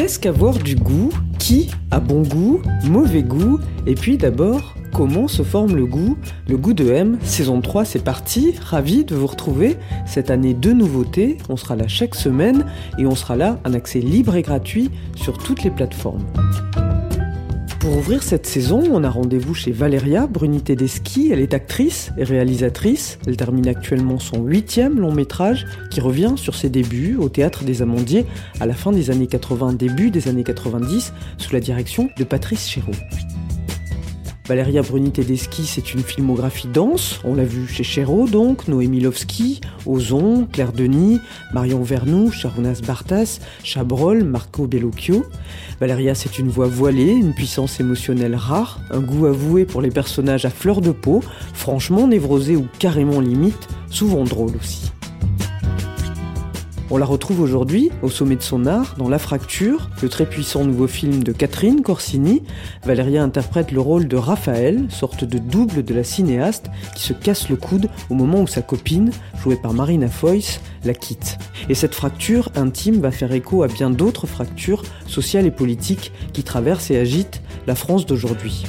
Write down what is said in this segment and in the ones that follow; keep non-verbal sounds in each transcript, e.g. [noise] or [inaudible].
Qu'est-ce qu'avoir du goût Qui a bon goût Mauvais goût Et puis d'abord, comment se forme le goût Le goût de M, saison 3, c'est parti. Ravi de vous retrouver. Cette année, deux nouveautés. On sera là chaque semaine et on sera là un accès libre et gratuit sur toutes les plateformes. Pour ouvrir cette saison, on a rendez-vous chez Valéria Bruni Tedeschi. Elle est actrice et réalisatrice. Elle termine actuellement son huitième long métrage qui revient sur ses débuts au théâtre des Amandiers à la fin des années 80, début des années 90, sous la direction de Patrice Chéreau. Valeria Bruni Tedeschi, c'est une filmographie dense. On l'a vu chez Chéreau, donc, Noémie Lovski, Ozon, Claire Denis, Marion Vernou, Charounas Bartas, Chabrol, Marco Bellocchio. Valeria, c'est une voix voilée, une puissance émotionnelle rare, un goût avoué pour les personnages à fleur de peau, franchement névrosés ou carrément limite, souvent drôles aussi. On la retrouve aujourd'hui au sommet de son art dans La Fracture, le très puissant nouveau film de Catherine Corsini. Valéria interprète le rôle de Raphaël, sorte de double de la cinéaste qui se casse le coude au moment où sa copine, jouée par Marina Foïs, la quitte. Et cette fracture intime va faire écho à bien d'autres fractures sociales et politiques qui traversent et agitent la France d'aujourd'hui.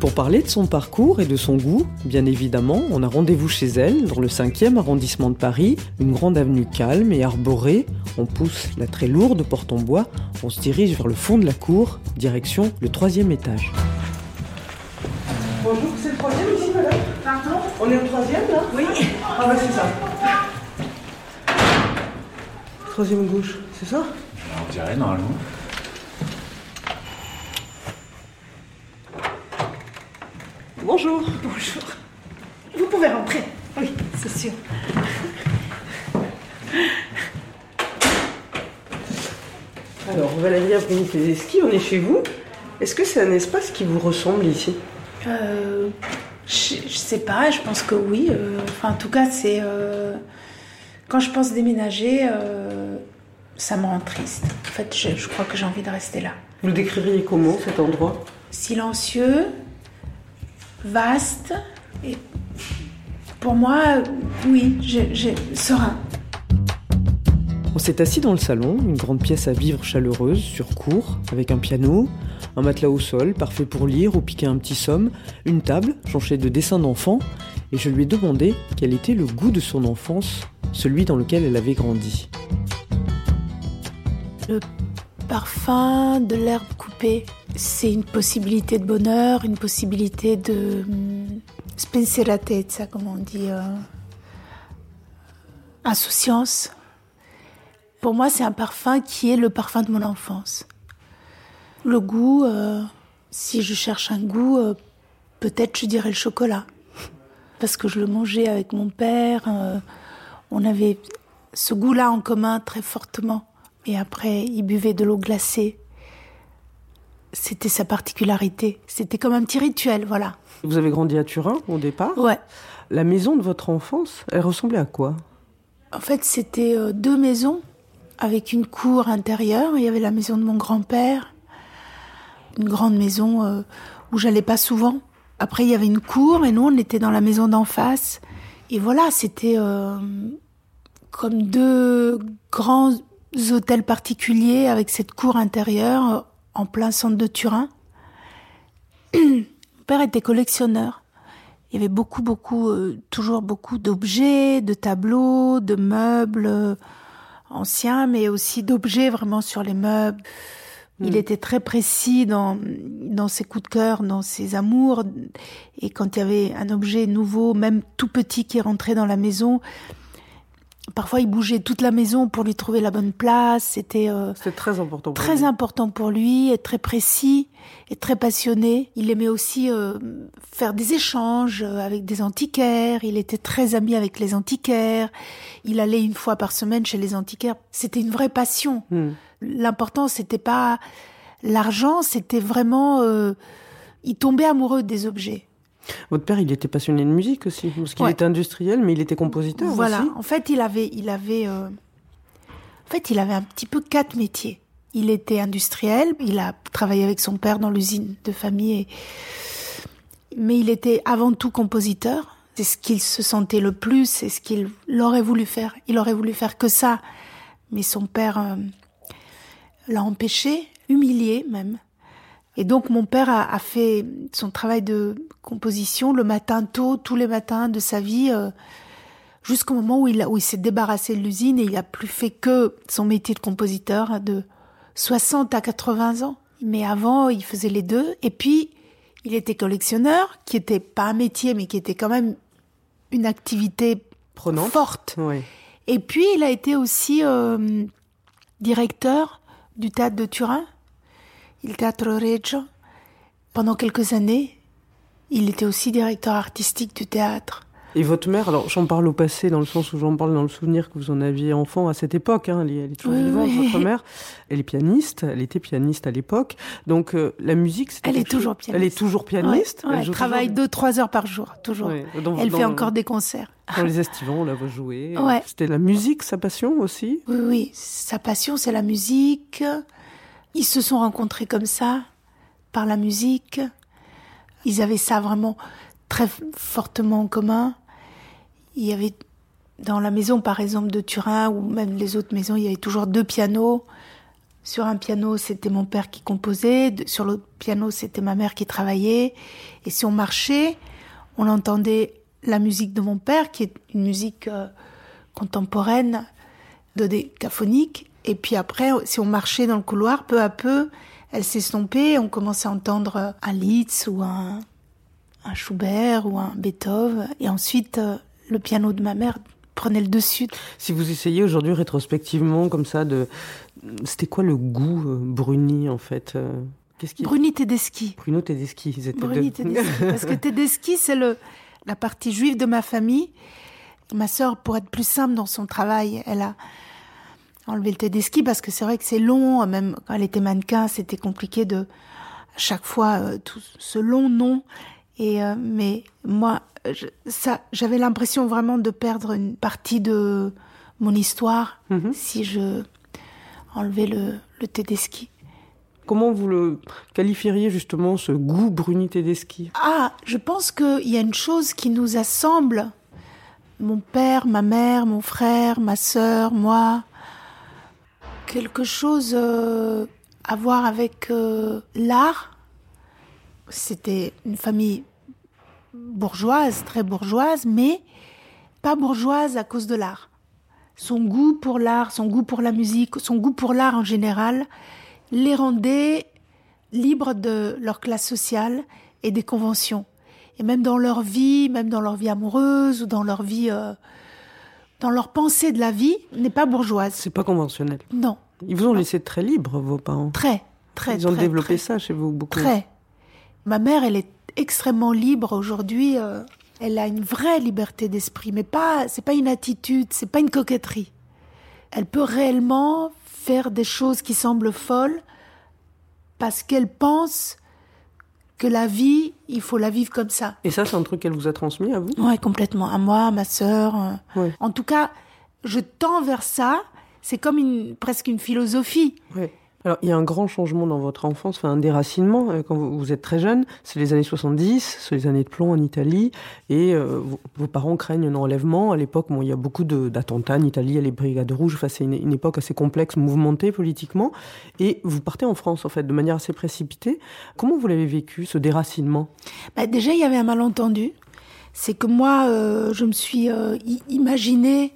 Pour parler de son parcours et de son goût, bien évidemment, on a rendez-vous chez elle, dans le 5e arrondissement de Paris, une grande avenue calme et arborée. On pousse la très lourde porte en bois, on se dirige vers le fond de la cour, direction le troisième étage. Bonjour, c'est le troisième ici, madame Pardon On est au troisième, là Oui. Ah ouais, c'est ça. Troisième gauche, c'est ça On dirait normalement. Bonjour. Bonjour. Vous pouvez rentrer. Oui, c'est sûr. Alors, Valéria Bruni-Tedeschi, on est chez vous. Est-ce que c'est un espace qui vous ressemble ici? Euh, je, je sais pas, je pense que oui. Euh, enfin, en tout cas, c'est. euh, quand je pense déménager, ça me rend triste. En fait, je, je crois que j'ai envie de rester là. Vous le décririez comment cet endroit? Silencieux, vaste, et pour moi, oui, j'ai- serein. On s'est assis dans le salon, une grande pièce à vivre chaleureuse, sur cour, avec un piano, un matelas au sol, parfait pour lire ou piquer un petit somme, une table jonchée de dessins d'enfants, et je lui ai demandé quel était le goût de son enfance, celui dans lequel elle avait grandi. Le parfum de l'herbe coupée, c'est une possibilité de bonheur, une possibilité de hum, spensieratezza, comme on dit, euh, insouciance. Pour moi, c'est un parfum qui est le parfum de mon enfance. Le goût, euh, si je cherche un goût, euh, peut-être je dirais le chocolat. Parce que je le mangeais avec mon père. on avait ce goût-là en commun très fortement. Et après, il buvait de l'eau glacée. C'était sa particularité. C'était comme un petit rituel, voilà. Vous avez grandi à Turin au départ Ouais. La maison de votre enfance, elle ressemblait à quoi? En fait, c'était euh, deux maisons avec une cour intérieure. Il y avait la maison de mon grand-père, une grande maison euh, où j'allais pas souvent. Après, il y avait une cour et nous, on était dans la maison d'en face. Et voilà, c'était euh, comme deux grands hôtels particuliers avec cette cour intérieure euh, en plein centre de Turin. Mon père était collectionneur. Il y avait beaucoup, beaucoup, euh, toujours beaucoup d'objets, de tableaux, de meubles euh, anciens, mais aussi d'objets vraiment sur les meubles. Il était très précis dans, dans ses coups de cœur, dans ses amours. Et quand il y avait un objet nouveau, même tout petit qui rentrait dans la maison, Parfois, il bougeait toute la maison pour lui trouver la bonne place. C'était euh, très important. Pour très lui. important pour lui, et très précis et très passionné. Il aimait aussi euh, faire des échanges euh, avec des antiquaires. Il était très ami avec les antiquaires. Il allait une fois par semaine chez les antiquaires. C'était une vraie passion. Hmm. L'important, c'était pas l'argent, c'était vraiment. euh, il tombait amoureux des objets. Votre père, il était passionné de musique aussi, parce qu'il Ouais. était industriel, mais il était compositeur Voilà. aussi. En fait, il avait, il avait, euh, en fait, il avait un petit peu quatre métiers. Il était industriel. Il a travaillé avec son père dans l'usine de famille. et- Mais il était avant tout compositeur. C'est ce qu'il se sentait le plus. C'est ce qu'il aurait voulu faire. Il aurait voulu faire que ça. Mais son père euh, l'a empêché, humilié même. Et donc mon père a, a fait son travail de composition le matin tôt, tous les matins de sa vie, euh, jusqu'au moment où il, a- où il s'est débarrassé de l'usine et il a plus fait que son métier de compositeur hein, de 60 à 80 ans. Mais avant, il faisait les deux. Et puis, il était collectionneur, qui était pas un métier, mais qui était quand même une activité Prenante. forte. Oui. Et puis, il a été aussi euh, directeur du théâtre de Turin, il Teatro Reggio. Pendant quelques années, il était aussi directeur artistique du théâtre. Et votre mère, alors j'en parle au passé, dans le sens où j'en parle dans le souvenir que vous en aviez enfant à cette époque, hein, elle, est, elle est toujours Oui, vivante, oui. votre mère. Elle est pianiste, elle était pianiste à l'époque. Donc euh, la musique, c'était Elle est toujours pianiste. Elle est toujours pianiste Ouais, ouais, elle travaille toujours- deux, trois heures par jour, toujours. Ouais, dans- Elle dans- fait encore des concerts. Dans les estivants, on la voit jouer. C'était la musique, sa passion aussi? Oui, oui, sa passion, c'est la musique. Ils se sont rencontrés comme ça, par la musique. Ils avaient ça vraiment très fortement en commun. Il y avait dans la maison, par exemple, de Turin, ou même les autres maisons, il y avait toujours deux pianos. Sur un piano, c'était mon père qui composait. Sur l'autre piano, c'était ma mère qui travaillait. Et si on marchait, on entendait la musique de mon père, qui est une musique euh, contemporaine, de décaphonique. Et puis après, si on marchait dans le couloir, peu à peu, elle s'estompait. et On commençait à entendre un Liszt ou un, un Schubert ou un Beethoven. Et ensuite, euh, le piano de ma mère prenait le dessus. Si vous essayez aujourd'hui rétrospectivement comme ça de, c'était quoi le goût euh, Bruni en fait euh, Qu'est-ce qui Bruni Tedeschi. Bruno Tedeschi, ils étaient Bruni deux. Tedeschi. Parce que [laughs] Tedeschi, c'est le, la partie juive de ma famille. Ma sœur, pour être plus simple dans son travail, elle a enlevé le Tedeschi parce que c'est vrai que c'est long. Même quand elle était mannequin, c'était compliqué de, à chaque fois, euh, tout ce long nom. Et, euh, mais moi, je- ça, j'avais l'impression vraiment de perdre une partie de mon histoire Mhm. si je enlevais le, le Tedeschi. Comment vous le qualifieriez justement ce goût Bruni Tedeschi Ah, je pense qu'il y a une chose qui nous assemble. Mon père, ma mère, mon frère, ma sœur, moi. Quelque chose euh, à voir avec euh, l'art. C'était une famille bourgeoise, très bourgeoise, mais pas bourgeoise à cause de l'art. Son goût pour l'art, son goût pour la musique, son goût pour l'art en général, les rendait libres de leur classe sociale et des conventions. Et même dans leur vie, même dans leur vie amoureuse ou dans leur vie, euh, dans leur pensée de la vie, n'est pas bourgeoise. C'est pas conventionnel. Non, Ils vous ont laissé très libre, vos parents. très, très, Ils ont très, développé très, ça chez vous beaucoup. Très. Ma mère, elle est extrêmement libre aujourd'hui. euh, elle a une vraie liberté d'esprit, mais pas, c'est pas une attitude, c'est pas une coquetterie. Elle peut réellement faire des choses qui semblent folles parce qu'elle pense que la vie, il faut la vivre comme ça. Et ça, c'est un truc qu'elle vous a transmis à vous? Ouais, complètement. À moi, à ma sœur. euh. Ouais. En tout cas, je tends vers ça. C'est comme une, presque une philosophie. Ouais. Alors, il y a un grand changement dans votre enfance, enfin un déracinement euh, quand vous, êtes très jeune. C'est les années 70, c'est les années de plomb en Italie, et euh, vos, parents craignent un enlèvement. À l'époque, bon, il y a beaucoup d'attentats en Italie, il y a les brigades rouges. Enfin, c'est une, époque assez complexe, mouvementée politiquement. Et vous partez en France, en fait, de manière assez précipitée. Comment vous l'avez vécu, ce déracinement? Bah, déjà, il y avait un malentendu. C'est que moi, euh, je me suis euh, i- imaginé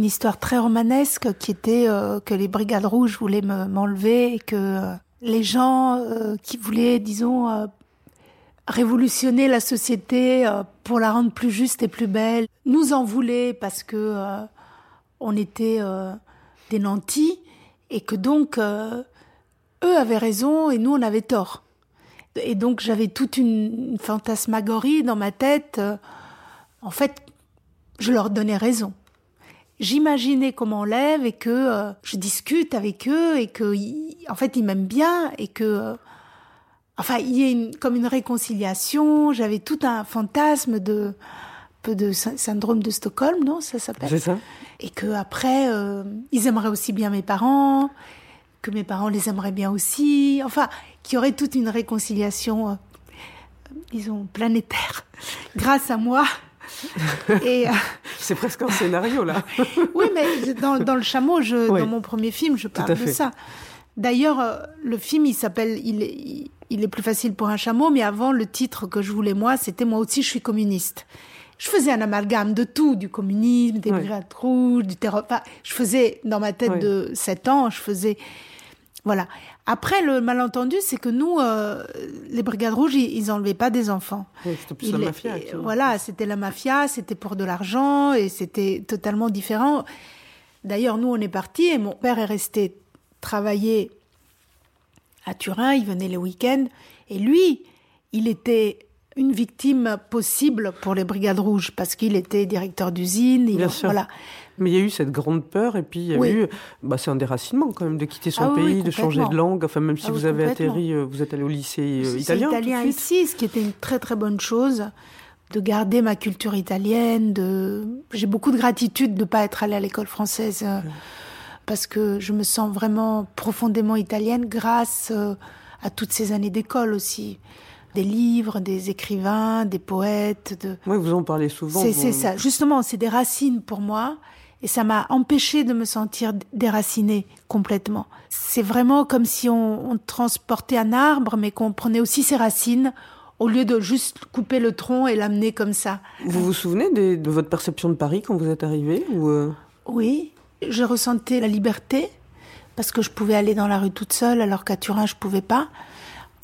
une histoire très romanesque qui était euh, que les brigades rouges voulaient me- m'enlever et que euh, les gens euh, qui voulaient, disons, révolutionner la société pour la rendre plus juste et plus belle, nous en voulaient parce que on était des nantis et que donc eux avaient raison et nous on avait tort. Et donc j'avais toute une, fantasmagorie dans ma tête. en fait, je leur donnais raison. J'imaginais qu'on m'enlève et que euh, je discute avec eux et que, en fait, ils m'aiment bien et que, euh, enfin, il y a une, comme une réconciliation. J'avais tout un fantasme de, peu de sy- syndrome de Stockholm, non, ça s'appelle? C'est ça et que après euh, ils aimeraient aussi bien mes parents, que mes parents les aimeraient bien aussi, enfin qu'il y aurait toute une réconciliation, euh, disons planétaire, [laughs] grâce à moi. [laughs] et euh, C'est presque un scénario là. [laughs] oui, mais dans, dans le chameau, je, Oui. dans mon premier film, je parle de ça. D'ailleurs, euh, le film, il s'appelle il est, il- est plus facile pour un chameau, mais avant, le titre que je voulais moi, c'était moi aussi, je suis communiste. Je faisais un amalgame de tout, du communisme, des brigades rouges, du terroir. Enfin, je faisais, dans ma tête de 7 ans, je faisais. Voilà. Après, le malentendu, c'est que nous, euh, les brigades rouges, ils, ils enlevaient pas des enfants. Oui, C'était plus la mafia. et Voilà, c'était la mafia, c'était pour de l'argent et c'était totalement différent. D'ailleurs, nous, on est partis et mon père est resté travailler à Turin. Il venait les week-ends et lui, il était une victime possible pour les brigades rouges parce qu'il était directeur d'usine. il- Bien sûr. Voilà. Mais il y a eu cette grande peur et puis il y a Oui. eu, bah, c'est un déracinement quand même de quitter son Ah oui, pays, de changer de langue. Enfin, même si Ah oui, vous avez atterri, euh, vous êtes allé au lycée euh, C'est italien. tout de italien suite. ici, ce qui était une très très bonne chose, de garder ma culture italienne. De, j'ai beaucoup de gratitude de pas être allée à l'école française euh, parce que je me sens vraiment profondément italienne grâce euh, à toutes ces années d'école aussi, des livres, des écrivains, des poètes. De... Oui, vous en parlez souvent. C'est, vous- ça. Justement, c'est des racines pour moi. Et ça m'a empêché de me sentir déracinée complètement. C'est vraiment comme si on, on transportait un arbre, mais qu'on prenait aussi ses racines, au lieu de juste couper le tronc et l'amener comme ça. Vous vous souvenez de votre perception de Paris quand vous êtes arrivé ou euh, Oui, je ressentais la liberté, parce que je pouvais aller dans la rue toute seule, alors qu'à Turin, je pouvais pas.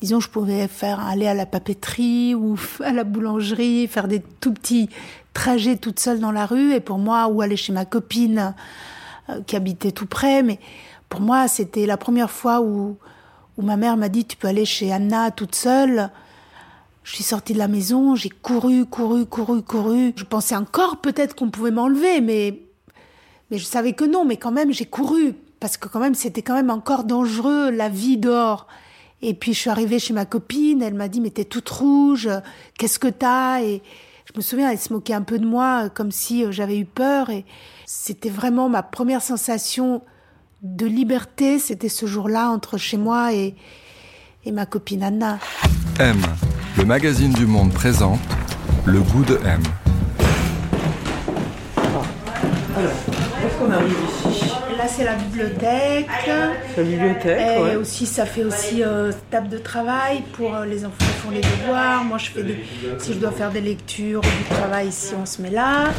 Disons, je pouvais faire aller à la papeterie ou à la boulangerie, faire des tout petits trajets toute seule dans la rue. Et pour moi, ou aller chez ma copine euh, qui habitait tout près. Mais pour moi, c'était la première fois où, où ma mère m'a dit, tu peux aller chez Anna toute seule. Je suis sortie de la maison, j'ai couru, couru, couru, couru. Je pensais encore peut-être qu'on pouvait m'enlever, mais mais je savais que non, mais quand même, j'ai couru. Parce que quand même, c'était quand même encore dangereux, la vie dehors. Et puis, je suis arrivée chez ma copine, elle m'a dit, mais t'es toute rouge, qu'est-ce que t'as? Et je me souviens, elle se moquait un peu de moi, comme si euh, j'avais eu peur. Et c'était vraiment ma première sensation de liberté, c'était ce jour-là, entre chez moi et, et ma copine Anna. M, le magazine du monde présente Le goût de M. Est-ce qu'on arrive ici? C'est la bibliothèque. La bibliothèque, Et ouais. aussi, ça fait aussi euh, table de travail pour euh, les enfants qui font les devoirs. Moi, je fais des, si je dois faire des lectures du travail, ici, on se met là.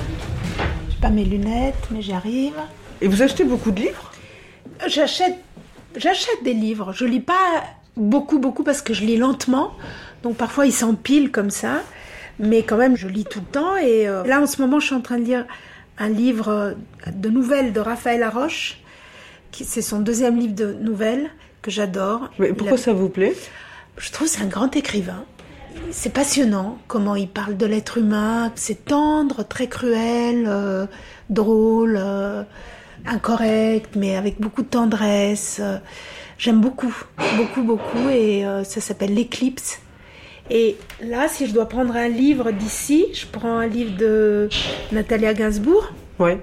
J'ai pas mes lunettes, mais j'y arrive. Et vous achetez beaucoup de livres? J'achète, j'achète des livres. Je lis pas beaucoup, beaucoup parce que je lis lentement. Donc parfois, ils s'empilent comme ça. Mais quand même, je lis tout le temps. Et euh, là, en ce moment, je suis en train de lire un livre euh, de nouvelles de Raphaël Laroche. C'est son deuxième livre de nouvelles que j'adore. Mais pourquoi a- ça vous plaît? Je trouve que c'est un grand écrivain. C'est passionnant comment il parle de l'être humain. C'est tendre, très cruel, euh, drôle, euh, incorrect, mais avec beaucoup de tendresse. J'aime beaucoup, beaucoup, beaucoup. Et euh, ça s'appelle L'éclipse. Et là, si je dois prendre un livre d'ici, je prends un livre de Natalia Gainsbourg. Ouais.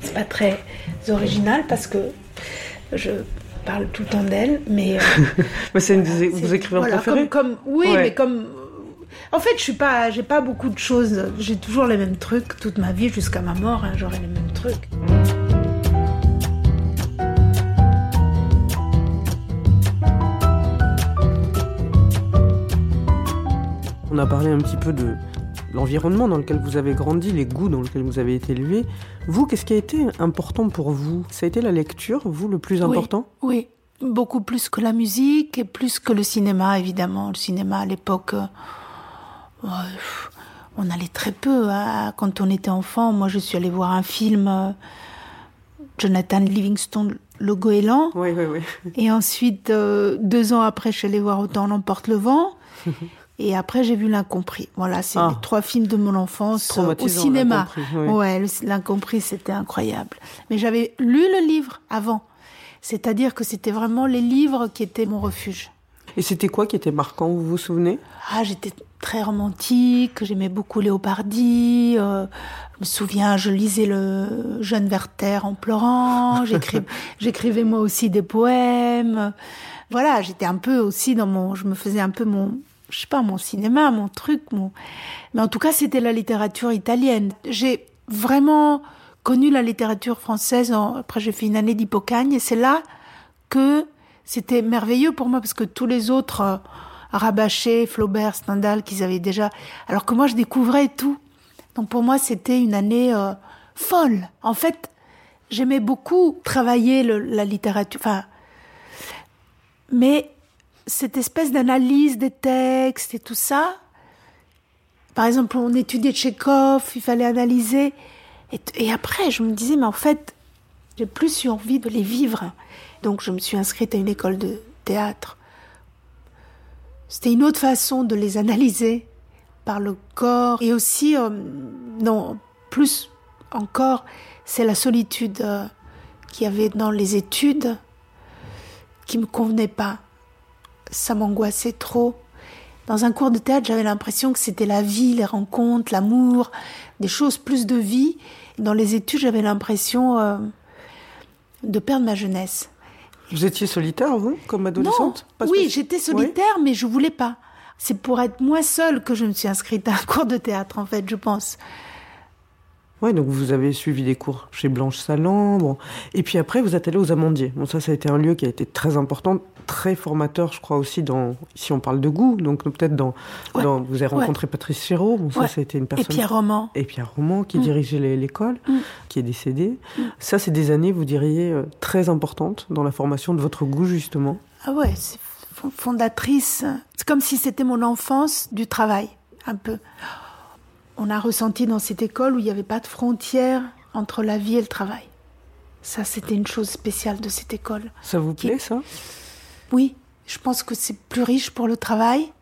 C'est pas très original parce que je parle tout le temps d'elle, mais euh, [laughs] Mais c'est une c'est- écrivains voilà, préférés comme, comme- oui, Ouais. mais comme. En fait, je suis pas, j'ai pas beaucoup de choses. J'ai toujours les mêmes trucs toute ma vie jusqu'à ma mort. hein, J'aurai les mêmes trucs. On a parlé un petit peu de l'environnement dans lequel vous avez grandi, les goûts dans lesquels vous avez été élevé. Vous, qu'est-ce qui a été important pour vous? Ça a été la lecture, vous, le plus important? Oui, beaucoup plus que la musique et plus que le cinéma, évidemment. Le cinéma à l'époque, euh, on allait très peu. hein. Quand on était enfant, moi, je suis allée voir un film. euh, Jonathan Livingstone, Le Goéland. Oui, oui, oui. Et ensuite, euh, deux ans après, je suis allée voir Autant l'emporte le vent. [laughs] Et après, j'ai vu L'Incompris. Voilà, c'est Ah. les trois films de mon enfance euh, au cinéma. Oui. Ouais, L'Incompris, c'était incroyable. Mais j'avais lu le livre avant. C'est-à-dire que c'était vraiment les livres qui étaient mon refuge. Et c'était quoi qui était marquant, vous vous souvenez? Ah, j'étais très romantique, j'aimais beaucoup Léopardi. euh, je me souviens, je lisais le Jeune Werther en pleurant. [laughs] J'écrivais moi aussi des poèmes. Voilà, j'étais un peu aussi dans mon, je me faisais un peu mon, je sais pas, mon cinéma, mon truc, mon. Mais en tout cas, c'était la littérature italienne. J'ai vraiment connu la littérature française. Après, j'ai fait une année d'hypocagne et c'est là que c'était merveilleux pour moi parce que tous les autres euh, Rabachet, Flaubert, Stendhal qu'ils avaient déjà alors que moi je découvrais tout. Donc pour moi c'était une année euh, folle. En fait, j'aimais beaucoup travailler le- la littérature enfin mais cette espèce d'analyse des textes et tout ça par exemple, on étudiait Tchekhov, il fallait analyser et, après je me disais mais en fait, j'ai plus eu envie de les vivre. Donc je me suis inscrite à une école de théâtre. C'était une autre façon de les analyser par le corps et aussi, euh, non, plus encore, c'est la solitude euh, qu'il y avait dans les études qui me convenait pas. Ça m'angoissait trop. Dans un cours de théâtre, j'avais l'impression que c'était la vie, les rencontres, l'amour, des choses plus de vie. Dans les études, j'avais l'impression euh, de perdre ma jeunesse. Vous étiez solitaire, vous, comme adolescente? Pas oui, j'étais solitaire, mais je voulais pas. C'est pour être moi seule que je me suis inscrite à un cours de théâtre, en fait, je pense. Ouais, donc vous avez suivi des cours chez Blanche Salan, bon. Et puis après, vous êtes allé aux Amandiers. Bon, ça, ça a été un lieu qui a été très important, très formateur, je crois aussi dans. Ici, on parle de goût, donc peut-être dans. Ouais. dans- vous avez rencontré Patrice Chéreau. Bon, ça, Ouais. ça a été une Et personne. Pierre Roman. Et Pierre Roman, qui Mm. dirigeait l'école, Mm. qui est décédé. Ça, c'est des années, vous diriez, euh, très importantes dans la formation de votre goût, justement. Ah ouais, c'est fon- fondatrice. C'est comme si c'était mon enfance du travail, un peu. On a ressenti dans cette école où il n'y avait pas de frontière entre la vie et le travail. Ça, c'était une chose spéciale de cette école. Ça vous Qui- plaît, ça? Oui, je pense que c'est plus riche pour le travail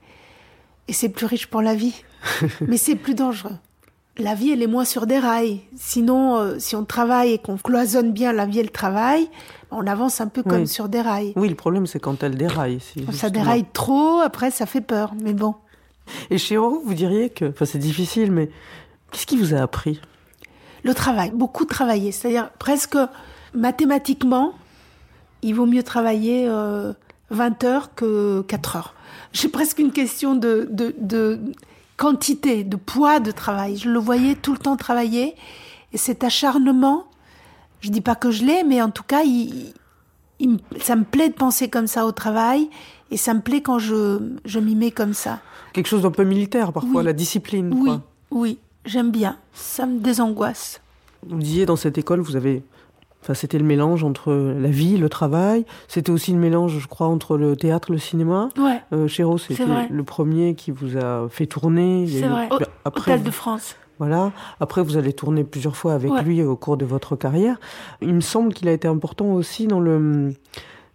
et c'est plus riche pour la vie. [laughs] Mais c'est plus dangereux. La vie, elle est moins sur des rails. Sinon, euh, si on travaille et qu'on cloisonne bien la vie et le travail, on avance un peu comme Oui. sur des rails. Oui, le problème, c'est quand elle déraille. si, Ça justement. déraille trop, après ça fait peur. Mais bon, Et chez Oro, vous diriez que. Enfin, c'est difficile, mais. Qu'est-ce qui vous a appris? Le travail, beaucoup travailler. C'est-à-dire presque mathématiquement, il vaut mieux travailler euh, 20 heures que 4 heures. J'ai presque une question de, de, de quantité, de poids de travail. Je le voyais tout le temps travailler. Et cet acharnement, je dis pas que je l'ai, mais en tout cas, il, il me- ça me plaît de penser comme ça au travail. Et ça me plaît quand je, je m'y mets comme ça. Quelque chose d'un peu militaire, parfois, Oui. la discipline. Oui, quoi. oui, j'aime bien. Ça me désangoisse. Vous disiez, dans cette école, vous avez. Enfin, c'était le mélange entre la vie, le travail. C'était aussi le mélange, je crois, entre le théâtre, le cinéma. Ouais. Euh, Chéreau, c'était le premier qui vous a fait tourner. C'est vrai. Après, Hôtel de France. Voilà. Après, vous allez tourner plusieurs fois avec Ouais. lui au cours de votre carrière. Il me semble qu'il a été important aussi dans le,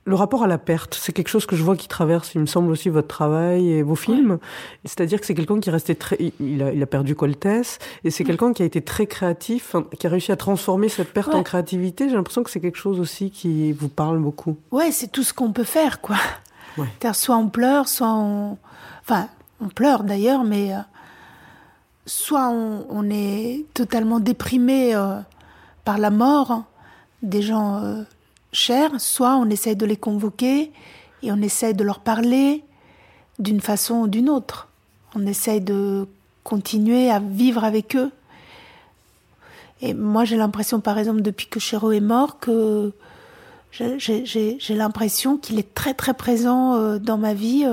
le rapport à la perte. C'est quelque chose que je vois qui traverse, il me semble aussi, votre travail et vos films. C'est-à-dire que c'est quelqu'un qui est resté très, il- a, il a perdu Coltès et c'est quelqu'un qui a été très créatif, hein, qui a réussi à transformer cette perte Ouais. en créativité. J'ai l'impression que c'est quelque chose aussi qui vous parle beaucoup. Ouais, c'est tout ce qu'on peut faire, quoi. Soit on pleure, soit on. Enfin, on pleure d'ailleurs, mais. euh, soit on, on est totalement déprimé euh, par la mort des gens euh, chers, soit on essaye de les convoquer et on essaye de leur parler d'une façon ou d'une autre. On essaye de continuer à vivre avec eux. Et moi, j'ai l'impression, par exemple, depuis que Chéreau est mort, que j'ai- l'impression qu'il est très très présent euh, dans ma vie.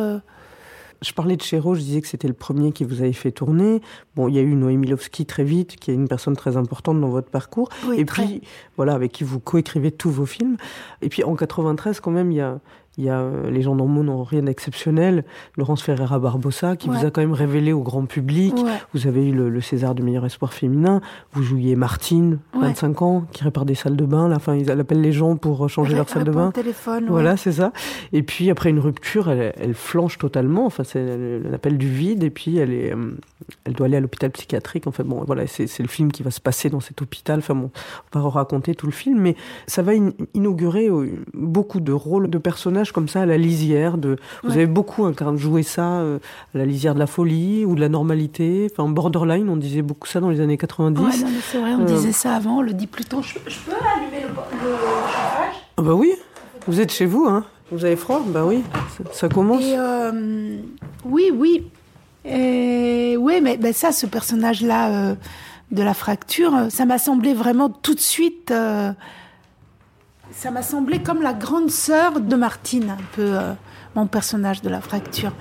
Je parlais de Chéreau, je disais que c'était le premier qui vous avait fait tourner. Bon, il y a eu Noémie Milovski très vite, qui est une personne très importante dans votre parcours. Oui, et très. puis, voilà, avec qui vous coécrivez tous vos films. Et puis, en 93, quand même, il y a, Il y a euh, Les gens normaux n'ont rien d'exceptionnel, Laurence Ferreira Barbosa, qui vous a quand même révélé au grand public. Vous avez eu le, César du meilleur espoir féminin. Vous jouiez Martine, 25 ans, qui répare des salles de bain. Enfin, ils appellent les gens pour changer leur salle de bain. téléphone. Voilà, c'est ça. Et puis après une rupture, elle, flanche totalement. Enfin, c'est l'appel du vide. Et puis elle est, euh, elle doit aller à l'hôpital psychiatrique. En fait, bon, voilà, c'est le film qui va se passer dans cet hôpital. Enfin bon, on va raconter tout le film, mais ça va inaugurer euh, beaucoup de rôles de personnages comme ça à la lisière. De, vous avez beaucoup incarné, joué ça euh, à la lisière de la folie ou de la normalité. Enfin, borderline, on disait beaucoup ça dans les années 90. Ouais, c'est vrai, on disait ça avant, on le dit plus tôt. Je, peux allumer le, chauffage? Ah Bah oui, vous êtes chez vous, hein vous avez froid? Bah oui, ça, commence. oui, oui. Et, oui, mais ben ça, ce personnage-là euh, de la fracture, ça m'a semblé vraiment tout de suite. Euh, ça m'a semblé comme la grande sœur de Martine, un peu euh, mon personnage de la fracture.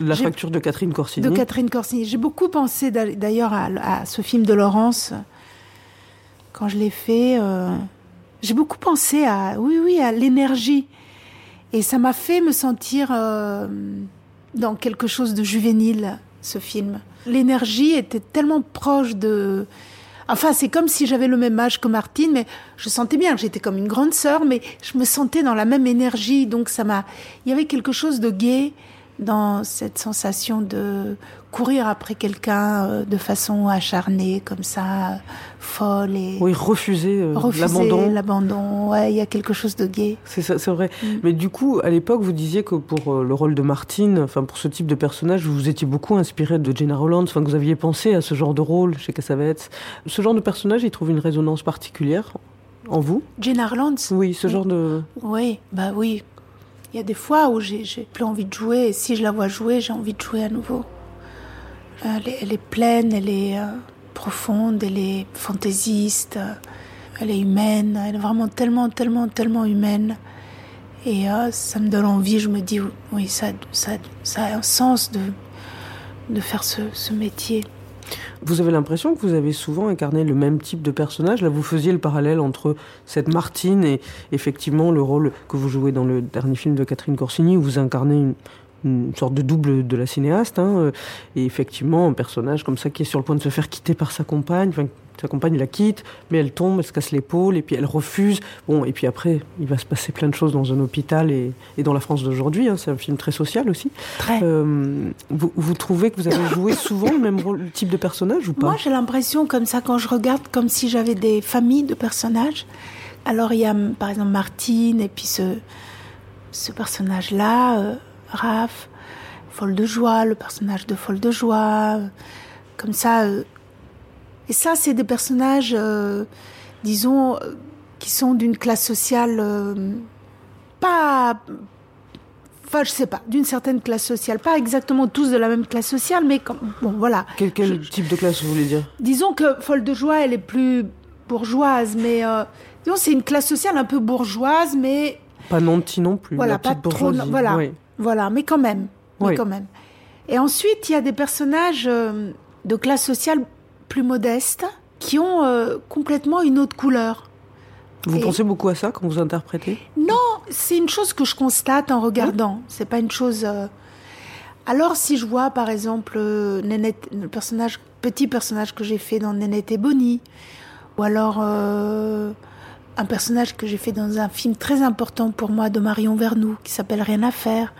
La fracture de Catherine Corsini. De Catherine Corsini. J'ai beaucoup pensé d'ailleurs à, à, ce film de Laurence quand je l'ai fait. J'ai beaucoup pensé à, oui, oui, à l'énergie. Et ça m'a fait me sentir dans quelque chose de juvénile ce film. L'énergie était tellement proche de... Enfin, c'est comme si j'avais le même âge que Martine, mais je sentais bien que j'étais comme une grande sœur, mais je me sentais dans la même énergie, donc ça m'a... Il y avait quelque chose de gai, dans cette sensation de courir après quelqu'un euh, de façon acharnée, comme ça, folle et oui refuser, euh, l'abandon. L'abandon, ouais, il y a quelque chose de gai. C'est c'est vrai. Mm. Mais du coup, à l'époque, vous disiez que pour euh, le rôle de Martine, enfin pour ce type de personnage, vous étiez beaucoup inspiré de Jenna Rollins, enfin que vous aviez pensé à ce genre de rôle chez Cassavetes. Ce genre de personnage, il trouve une résonance particulière en vous? Jenna Rollins. Oui, ce genre de. Oui, bah oui, il y a des fois où j'ai plus envie de jouer, et si je la vois jouer, j'ai envie de jouer à nouveau. Elle est, pleine, elle est euh, profonde, elle est fantaisiste, elle est humaine, elle est vraiment tellement, tellement, tellement humaine. Et euh, ça me donne envie, je me dis, oui, ça, ça, ça a un sens de, de faire ce, ce métier. Vous avez l'impression que vous avez souvent incarné le même type de personnage? Là, vous faisiez le parallèle entre cette Martine et effectivement le rôle que vous jouez dans le dernier film de Catherine Corsini, où vous incarnez une, une sorte de double de la cinéaste, hein, euh, et effectivement un personnage comme ça qui est sur le point de se faire quitter par sa compagne, enfin, sa compagne la quitte, mais elle tombe, elle se casse l'épaule, et puis elle refuse. Bon, et puis après, il va se passer plein de choses dans un hôpital et, et dans la France d'aujourd'hui. Hein, c'est un film très social aussi. Très. Euh, vous, vous, trouvez que vous avez joué souvent le même rôle, le type de personnage ou pas? Moi, j'ai l'impression comme ça quand je regarde, comme si j'avais des familles de personnages. Alors il y a par exemple Martine et puis ce, ce personnage-là. Euh, Raph, Folle de joie, le personnage de Folle de joie, comme ça. Euh. Et ça, c'est des personnages, euh, disons, euh, qui sont d'une classe sociale pas enfin je sais pas, d'une certaine classe sociale, pas exactement tous de la même classe sociale, mais comme, bon voilà. Quel, type de classe vous voulez dire? Disons que Folle de joie, elle est plus bourgeoise, mais disons c'est une classe sociale un peu bourgeoise, mais pas nanti non plus. Voilà, pas trop, voilà. Voilà, mais quand même. Mais quand même. Et ensuite, il y a des personnages euh, de classe sociale plus modeste qui ont euh, complètement une autre couleur. Vous pensez beaucoup à ça quand vous interprétez? Non, c'est une chose que je constate en regardant. C'est pas une chose. Euh, alors, si je vois, par exemple, Nénette, le personnage, petit personnage que j'ai fait dans Nénette et Bonnie, ou alors un personnage que j'ai fait dans un film très important pour moi de Marion Vernou qui s'appelle Rien à faire.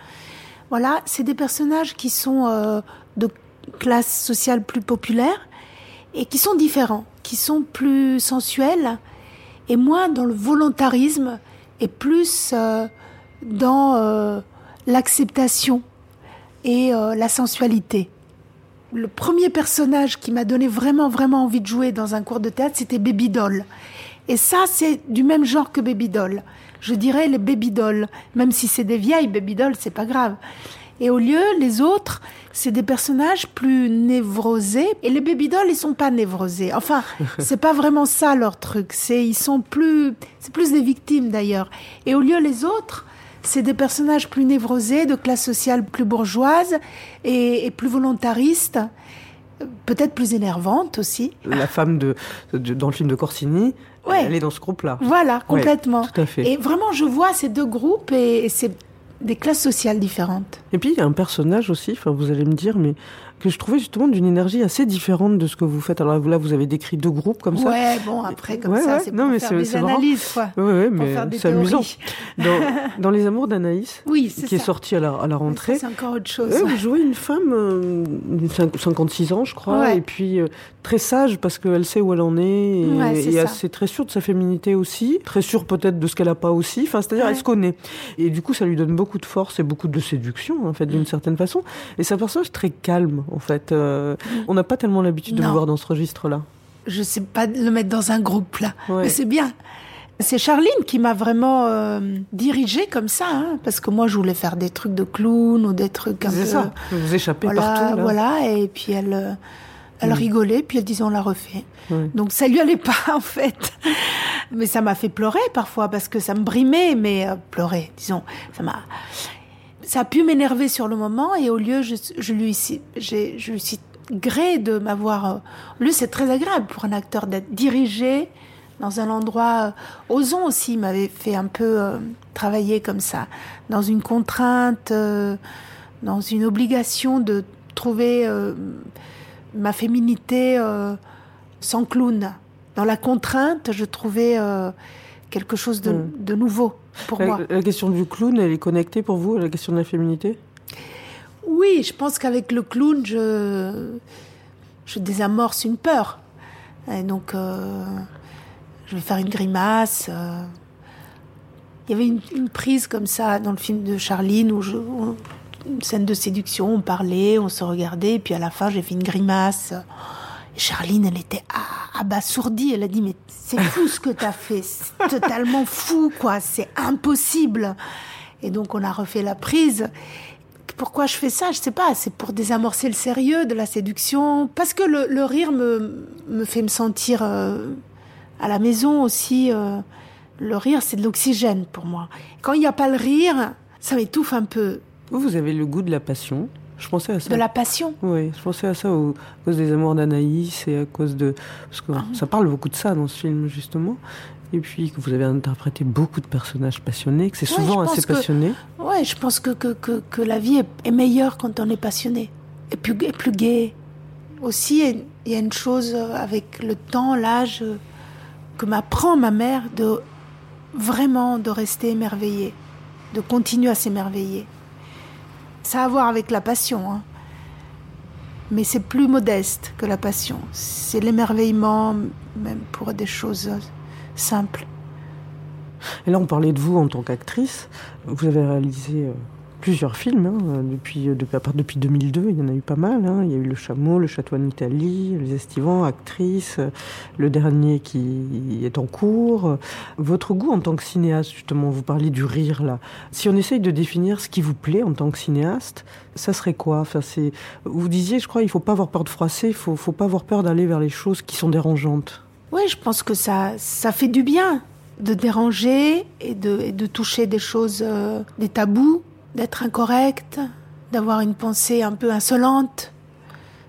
Voilà, c'est des personnages qui sont euh, de classe sociale plus populaire et qui sont différents, qui sont plus sensuels et moins dans le volontarisme et plus euh, dans euh, l'acceptation et la sensualité. Le premier personnage qui m'a donné vraiment vraiment envie de jouer dans un cours de théâtre, c'était Baby Doll. Et ça, c'est du même genre que Baby Doll. Je dirais les Baby Dolls. Même si c'est des vieilles Baby Dolls, c'est pas grave. Et au lieu, les autres, c'est des personnages plus névrosés. Et les baby dolls, ils sont pas névrosés. Enfin, [laughs] c'est pas vraiment ça leur truc. C'est, ils sont plus, c'est plus des victimes d'ailleurs. Et au lieu, les autres, c'est des personnages plus névrosés, de classe sociale plus bourgeoise et, et plus volontaristes peut-être plus énervante aussi. La femme de, dans le film de Corsini, elle est dans ce groupe-là. Voilà, complètement. tout à fait. Et vraiment, je vois ces deux groupes et, c'est des classes sociales différentes. Et puis il y a un personnage aussi, enfin vous allez me dire, mais que je trouvais justement d'une énergie assez différente de ce que vous faites. Alors là, vous avez décrit deux groupes comme ça. Ouais, bon, après, comme Ouais, ça, ouais. c'est pour faire des analyses, quoi. Ouais, mais c'est amusant. Dans, [laughs] dans Les Amours d'Anaïs, Oui, qui est sorti à la, à la rentrée, C'est encore autre chose. Vous jouez une femme euh, de cinq- 56 ans, je crois, et puis euh, très sage parce qu'elle sait où elle en est, et, et assez très sûre de sa féminité aussi, très sûre peut-être de ce qu'elle a pas aussi. Enfin, c'est-à-dire elle se connaît, et du coup ça lui donne beaucoup de force et beaucoup de séduction en fait Mm. d'une certaine façon. Et c'est un personnage très calme en fait. Euh, On n'a pas tellement l'habitude de le voir dans ce registre-là. Je sais pas le mettre dans un groupe, là. Ouais. Mais c'est bien. C'est Charline qui m'a vraiment euh, dirigée comme ça, hein, parce que moi, je voulais faire des trucs de clown ou des trucs un peu... ça. Vous échappez Voilà, partout là. voilà, et puis elle, euh, elle Mm. rigolait, puis elle disait on l'a refait. Donc ça lui allait pas [laughs] en fait, mais ça m'a fait pleurer parfois parce que ça me brimait, mais euh, pleurer, disons, ça m'a, ça a pu m'énerver sur le moment et au lieu je, je lui suis, je lui suis gré de m'avoir, euh, lui c'est très agréable pour un acteur d'être dirigé dans un endroit. euh, Ozon aussi m'avait fait un peu euh, travailler comme ça, dans une contrainte, euh, dans une obligation de trouver euh, ma féminité sans clown. Dans la contrainte, je trouvais quelque chose de, Mm. de nouveau pour moi. La, la question du clown, elle est connectée pour vous à la question de la féminité? Oui, je pense qu'avec le clown, je, je désamorce une peur. Et donc, euh, je vais faire une grimace. euh. Il y avait une, une prise comme ça dans le film de Charline où je, où- une scène de séduction, on parlait, on se regardait, et puis à la fin, j'ai fait une grimace. Charline, elle était abasourdie. Elle a dit, mais c'est fou ce que t'as fait. C'est totalement fou, quoi. C'est impossible. Et donc, on a refait la prise. Pourquoi je fais ça? Je sais pas. C'est pour désamorcer le sérieux de la séduction. Parce que le, rire me, fait me sentir euh, à la maison aussi. euh, le rire, c'est de l'oxygène pour moi. Quand il n'y a pas le rire, ça m'étouffe un peu. Vous avez le goût de la passion? Je pensais à ça. De la passion. Oui, je pensais à ça au- à cause des amours d'Anaïs et à cause de... Parce que Ah. ça parle beaucoup de ça dans ce film, justement. Et puis que vous avez interprété beaucoup de personnages passionnés, que c'est Ouais, souvent assez que- passionné. Ouais, je pense que, que, que, que la vie est, est meilleure quand on est passionné. Et plus, et plus gai. Aussi, il y a- il y a une chose euh, avec le temps, l'âge, euh, que m'apprend ma mère de vraiment de rester émerveillée, de continuer à s'émerveiller. Ça a à voir avec la passion, hein. mais c'est plus modeste que la passion. C'est l'émerveillement, même pour des choses simples. Et là, on parlait de vous en tant qu'actrice. Vous avez réalisé euh, plusieurs films hein, depuis, euh, à part depuis 2002. Il y en a eu pas mal. hein. Il y a eu Le Chameau, Le Château en Italie, Les Estivants, actrice. le dernier qui est en cours. Votre goût en tant que cinéaste, justement, vous parliez du rire là. Si on essaye de définir ce qui vous plaît en tant que cinéaste, ça serait quoi? Enfin, c'est... Vous disiez, je crois, il faut pas avoir peur de froisser, il faut, faut pas avoir peur d'aller vers les choses qui sont dérangeantes. Oui, je pense que ça, ça fait du bien de déranger et de, de toucher des choses, euh, des tabous, d'être incorrect, d'avoir une pensée un peu insolente.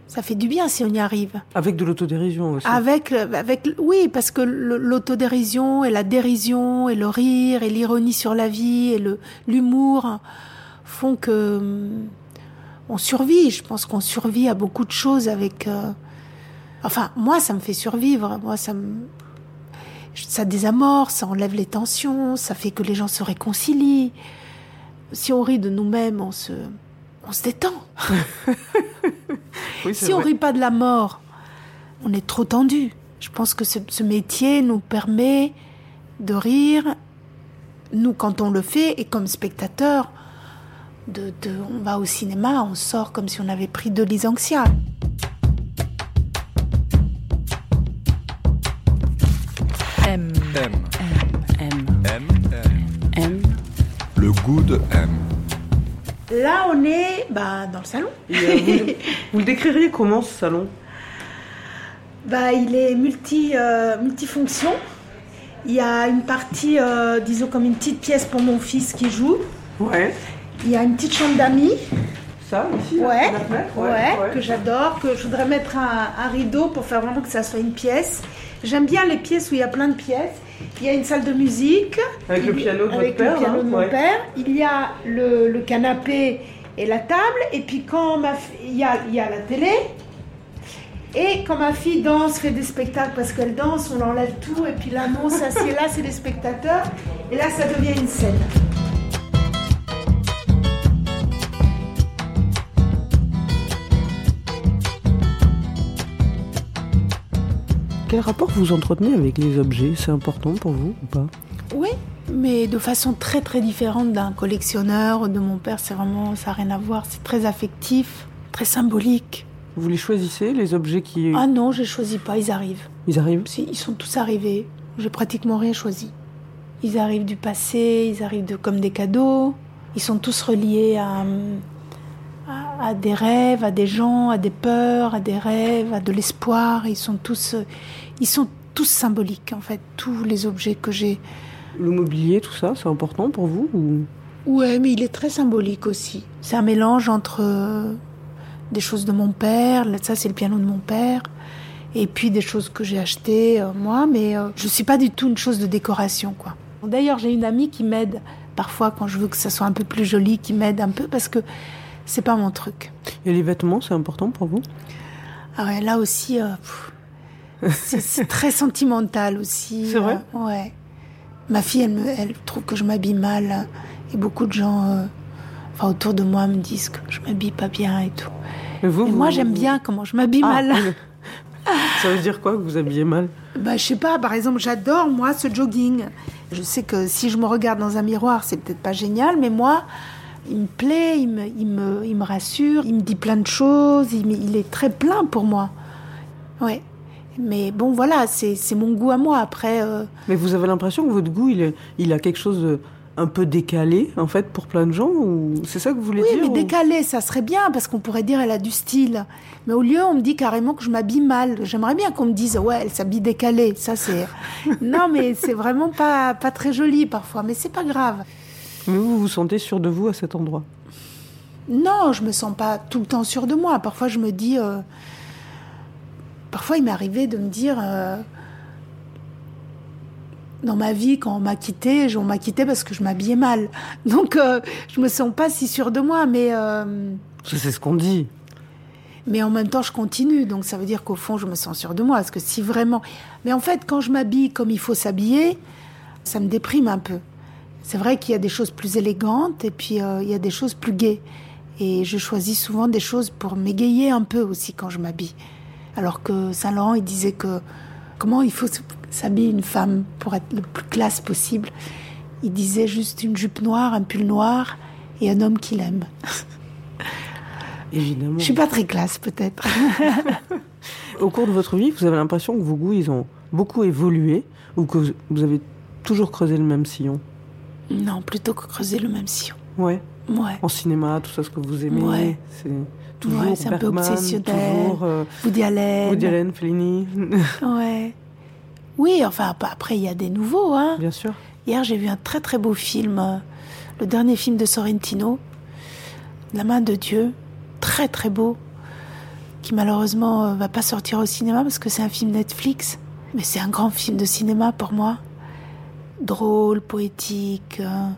Ça fait du bien si on y arrive. Avec de l'autodérision aussi. Avec, le- avec, oui, parce que l'autodérision et la dérision et le rire et l'ironie sur la vie et le l'humour font que hum, on survit. Je pense qu'on survit à beaucoup de choses avec. euh, Enfin, moi, ça me fait survivre. Moi, ça me ça désamorce, ça enlève les tensions, ça fait que les gens se réconcilient. Si on rit de nous-mêmes, on se, on se détend. [laughs] Oui, Si on vrai. rit pas de la mort, on est trop tendu. Je pense que ce, ce métier nous permet de rire, nous quand on le fait, et comme spectateur, de, de- on va au cinéma, on sort comme si on avait pris de l'Isanxia. M. M. M. M. M. Là, on est bah, dans le salon. Et, euh, vous, [laughs] vous le décririez comment ce salon? Bah, il est multi, euh, multifonction. Il y a une partie, euh, disons comme une petite pièce pour mon fils qui joue. Ouais. Il y a une petite chambre d'amis. Ça, ici là, Ouais, ouais, que j'adore, que je voudrais mettre un, un rideau pour faire vraiment que ça soit une pièce. J'aime bien les pièces où il y a plein de pièces. Il y a une salle de musique. Avec le piano de votre avec père, le piano hein, de mon ouais. père. Il y a le, le canapé et la table. Et puis quand ma il y a, il y a la télé. Et quand ma fille danse, fait des spectacles parce qu'elle danse, on enlève tout. Et puis là, non, ça c'est là, c'est les spectateurs. Et là, ça devient une scène. Quel rapport vous entretenez avec les objets? C'est important pour vous ou pas? Oui, mais de façon très très différente d'un collectionneur ou de mon père. C'est vraiment, ça n'a rien à voir. C'est très affectif, très symbolique. Vous les choisissez, les objets qui... Ah non, je choisis pas, ils arrivent. Ils arrivent? Si, ils sont tous arrivés. J'ai pratiquement rien choisi. Ils arrivent du passé, ils arrivent de, comme des cadeaux. Ils sont tous reliés à, à, des rêves, à des gens, à des peurs, à des rêves, à de l'espoir. Ils sont tous, euh, ils sont tous symboliques en fait. Tous les objets que j'ai. Le mobilier, tout ça, c'est important pour vous ou... Ouais, mais il est très symbolique aussi. C'est un mélange entre euh, des choses de mon père, là, ça c'est le piano de mon père, et puis des choses que j'ai achetées euh, moi, mais euh, je suis pas du tout une chose de décoration, quoi. D'ailleurs, j'ai une amie qui m'aide parfois quand je veux que ça soit un peu plus joli, qui m'aide un peu parce que c'est pas mon truc. Et les vêtements, c'est important pour vous? Ah ouais, là aussi, euh, c'est- très sentimental aussi. [laughs] C'est vrai? Euh, Ouais. Ma fille, elle, me, elle trouve que je m'habille mal. Et beaucoup de gens euh, enfin, autour de moi me disent que je m'habille pas bien et tout. Et vous, Et vous- moi, j'aime bien comment je m'habille Ah, mal. [laughs] Ça veut dire quoi que vous habillez mal? Bah, je sais pas, par exemple, j'adore, moi, ce jogging. Je sais que si je me regarde dans un miroir, c'est peut-être pas génial, mais moi, il me plaît, il me, il me, il me rassure, il me dit plein de choses, il, est très plein pour moi. Ouais. Mais bon, voilà, c'est mon goût à moi. Après, euh, Mais vous avez l'impression que votre goût, il, est- il a quelque chose de un peu décalé, en fait, pour plein de gens ou C'est ça que vous voulez oui, dire mais ou- décalé, ça serait bien, parce qu'on pourrait dire elle a du style. Mais au lieu, on me dit carrément que je m'habille mal. J'aimerais bien qu'on me dise, ouais, elle s'habille décalée. Ça, c'est. [laughs] non, mais c'est vraiment pas, pas très joli parfois, mais c'est pas grave. Mais vous vous sentez sûr de vous à cet endroit? Non, je me sens pas tout le temps sûre de moi. Parfois, je me dis. euh, Parfois, il m'est arrivé de me dire. euh, Dans ma vie, quand on m'a quitté, on m'a quitté parce que je m'habillais mal. [laughs] Donc, euh, je me sens pas si sûre de moi, mais. euh, Ça, C'est ce qu'on dit. Mais en même temps, je continue. Donc, ça veut dire qu'au fond, je me sens sûre de moi. Parce que si vraiment. Mais en fait, quand je m'habille comme il faut s'habiller, ça me déprime un peu. C'est vrai qu'il y a des choses plus élégantes et puis euh, il y a des choses plus gaies. Et je choisis souvent des choses pour m'égayer un peu aussi quand je m'habille. Alors que Saint-Laurent, il disait que comment il faut s'habiller une femme pour être le plus classe possible. Il disait juste une jupe noire, un pull noir et un homme qui l'aime. [laughs] Évidemment. Je suis pas très classe peut-être. [laughs] Au cours de votre vie, vous avez l'impression que vos goûts, ils ont beaucoup évolué ou que vous- vous avez toujours creusé le même sillon? Non, plutôt que creuser le même sillon. Ouais. Ouais. En cinéma, tout ça, ce que vous aimez, Ouais. c'est toujours Ouais, c'est un peu obsessionnel. toujours euh, Woody Allen. Woody Allen, Fellini, [laughs] Ouais. Oui, enfin, ap- après, il y a des nouveaux. Hein. bien sûr. Hier, j'ai vu un très très beau film, euh, le dernier film de Sorrentino, La main de Dieu. Très très beau. Qui malheureusement euh, va pas sortir au cinéma parce que c'est un film Netflix. Mais c'est un grand film de cinéma pour moi. Drôle, poétique, euh,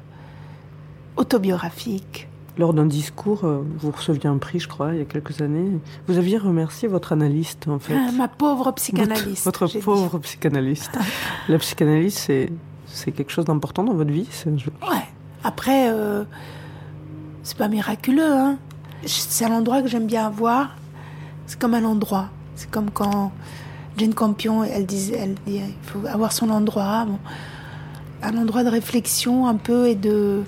autobiographique. Lors d'un discours, euh, vous receviez un prix, je crois, il y a quelques années. Vous aviez remercié votre analyste, en fait. Ah, ma pauvre psychanalyste. Votre, dit. pauvre psychanalyste. La psychanalyse, c'est, c'est quelque chose d'important dans votre vie c'est- Ouais. Après, euh, c'est pas miraculeux, hein. C'est un endroit que j'aime bien avoir. C'est comme un endroit. C'est comme quand Jane Campion, elle disait, elle dit, il faut avoir son endroit. Bon. Un endroit de réflexion un peu et de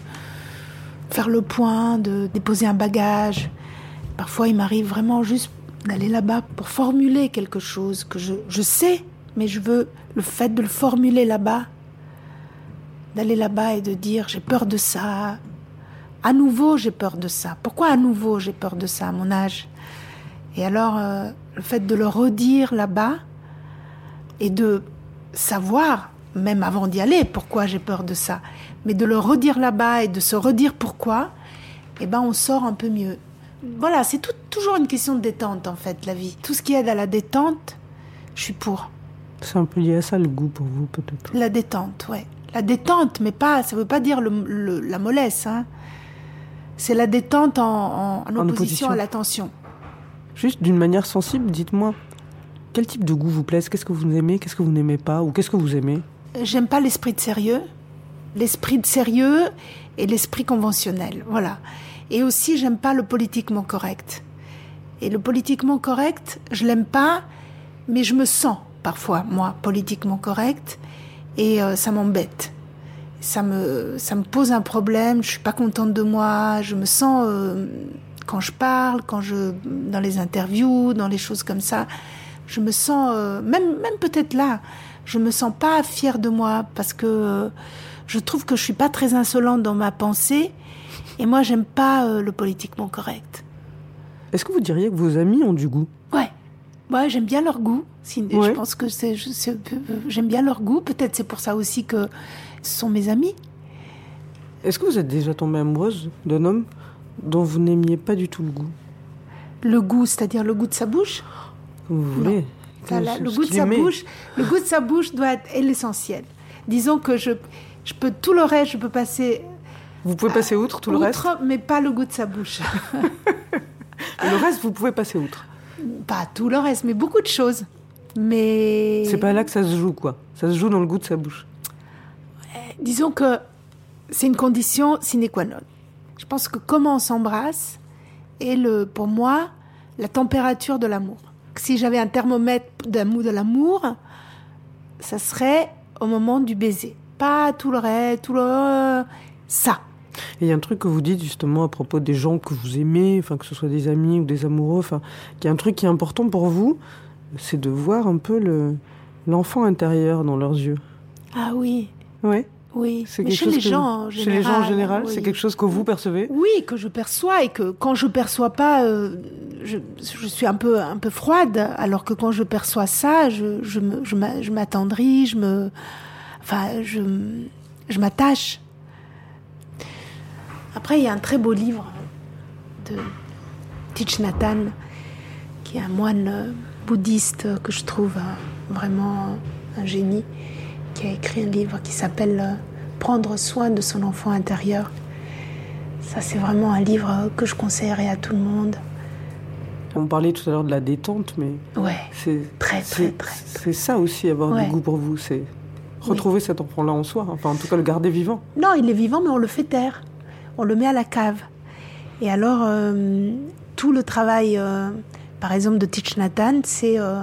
faire le point, de déposer un bagage. Parfois, il m'arrive vraiment juste d'aller là-bas pour formuler quelque chose que je, je sais, mais je veux le fait de le formuler là-bas d'aller là-bas et de dire j'ai peur de ça. À nouveau, j'ai peur de ça. Pourquoi à nouveau j'ai peur de ça à mon âge? Et alors, euh, le fait de le redire là-bas et de savoir, même avant d'y aller, pourquoi j'ai peur de ça, mais de le redire là-bas et de se redire pourquoi, eh ben on sort un peu mieux. Voilà, c'est tout- toujours une question de détente en fait, la vie. Tout ce qui aide à la détente, je suis pour. C'est un peu lié à ça le goût pour vous peut-être. La détente, ouais. La détente, mais pas, ça veut pas dire le, le- la mollesse. Hein. C'est la détente en, en- en opposition, opposition. à l'attention. Juste d'une manière sensible, dites-moi, quel type de goût vous plaise Qu'est-ce que vous aimez Qu'est-ce que vous n'aimez pas? Ou qu'est-ce que vous aimez? J'aime pas l'esprit de sérieux, l'esprit de sérieux et l'esprit conventionnel, voilà. Et aussi, j'aime pas le politiquement correct. Et le politiquement correct, je l'aime pas, mais je me sens parfois, moi, politiquement correct, et euh, ça m'embête. Ça me, ça me pose un problème, je suis pas contente de moi, je me sens, euh, quand je parle, quand je, dans les interviews, dans les choses comme ça, je me sens, euh, même, même peut-être là, je me sens pas fière de moi parce que euh, je trouve que je suis pas très insolente dans ma pensée et moi j'aime pas euh, le politiquement correct. Est-ce que vous diriez que vos amis ont du goût? Ouais, ouais, j'aime bien leur goût. Ouais. Je pense que c'est- j'aime bien leur goût. Peut-être c'est pour ça aussi que ce sont mes amis. Est-ce que vous êtes déjà tombée amoureuse d'un homme dont vous n'aimiez pas du tout le goût? Le goût, c'est-à-dire le goût de sa bouche? Comme vous voulez Ça, là, le goût de sa bouche, le goût de sa bouche doit être est l'essentiel. Disons que je, je peux tout le reste, je peux passer Vous pouvez passer outre tout le reste? outre, mais pas le goût de sa bouche. [laughs] Et le reste, vous pouvez passer outre? pas tout le reste, mais beaucoup de choses. Mais C'est pas là que ça se joue, quoi. Ça se joue dans le goût de sa bouche. disons que c'est une condition sine qua non. Je pense que comment on s'embrasse est le, pour moi, la température de l'amour. Si j'avais un thermomètre d'amour de l'amour, ça serait au moment du baiser. Pas tout le reste, tout le ça. Et il y a un truc que vous dites justement à propos des gens que vous aimez, enfin que ce soit des amis ou des amoureux, enfin, qu'il y a un truc qui est important pour vous, c'est de voir un peu le l'enfant intérieur dans leurs yeux. Ah oui, Ouais. Oui. C'est chez chose les que gens, en chez les gens en général, oui. c'est quelque chose que vous percevez. Oui, que je perçois et que quand je perçois pas, euh, je, je suis un peu un peu froide, alors que quand je perçois ça, je je me- je m'a- je m'attendris, je me, enfin je je m'attache. Après, il y a un très beau livre de Thich Nhat Hanh, qui est un moine euh, bouddhiste que je trouve euh, vraiment un génie, qui a écrit un livre qui s'appelle euh, Prendre soin de son enfant intérieur. Ça, c'est vraiment un livre que je conseillerais à tout le monde. On parlait tout à l'heure de la détente, mais Ouais, c'est Très, très, très. C'est ça aussi avoir Ouais. du goût pour vous, c'est retrouver cet enfant-là en soi, enfin en tout cas le garder vivant. Non, il est vivant, mais on le fait taire. On le met à la cave. Et alors, euh, tout le travail, euh, par exemple, de Thich Nhat Hanh, c'est euh,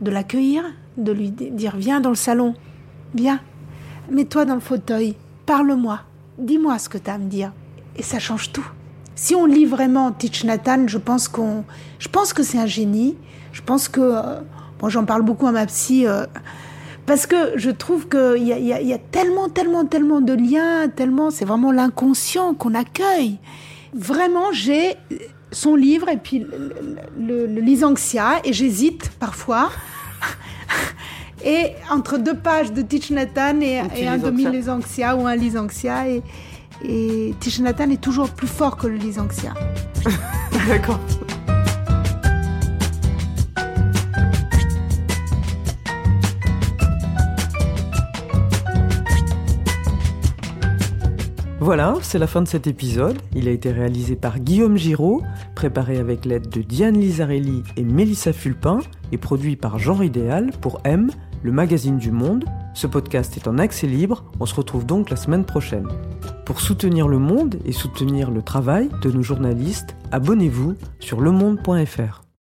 de l'accueillir, de lui di- dire Viens dans le salon, viens, mets-toi dans le fauteuil, parle-moi, dis-moi ce que tu as à me dire. Et ça change tout. Si on lit vraiment Thich Nhat Hanh, je pense, qu'on, je pense que c'est un génie. Je pense que. euh, moi, j'en parle beaucoup à ma psy. euh, parce que je trouve qu'il y y, a, tellement, tellement, tellement de liens, tellement, c'est vraiment l'inconscient qu'on accueille. Vraiment, j'ai son livre et puis le, le, le Lysanxia, et j'hésite parfois. Et entre deux pages de Thich Nhat Hanh et, Un un Lysanxia. demi-Lysanxia ou un Lysanxia, et, et Thich Nhat Hanh est toujours plus fort que le Lysanxia. [laughs] D'accord. Voilà, c'est la fin de cet épisode. Il a été réalisé par Guillaume Giraud, préparé avec l'aide de Diane Lizarelli et Mélissa Fulpin, et produit par Genre Idéal pour M, le magazine du Monde. Ce podcast est en accès libre, on se retrouve donc la semaine prochaine. Pour soutenir le monde et soutenir le travail de nos journalistes, abonnez-vous sur lemonde.fr.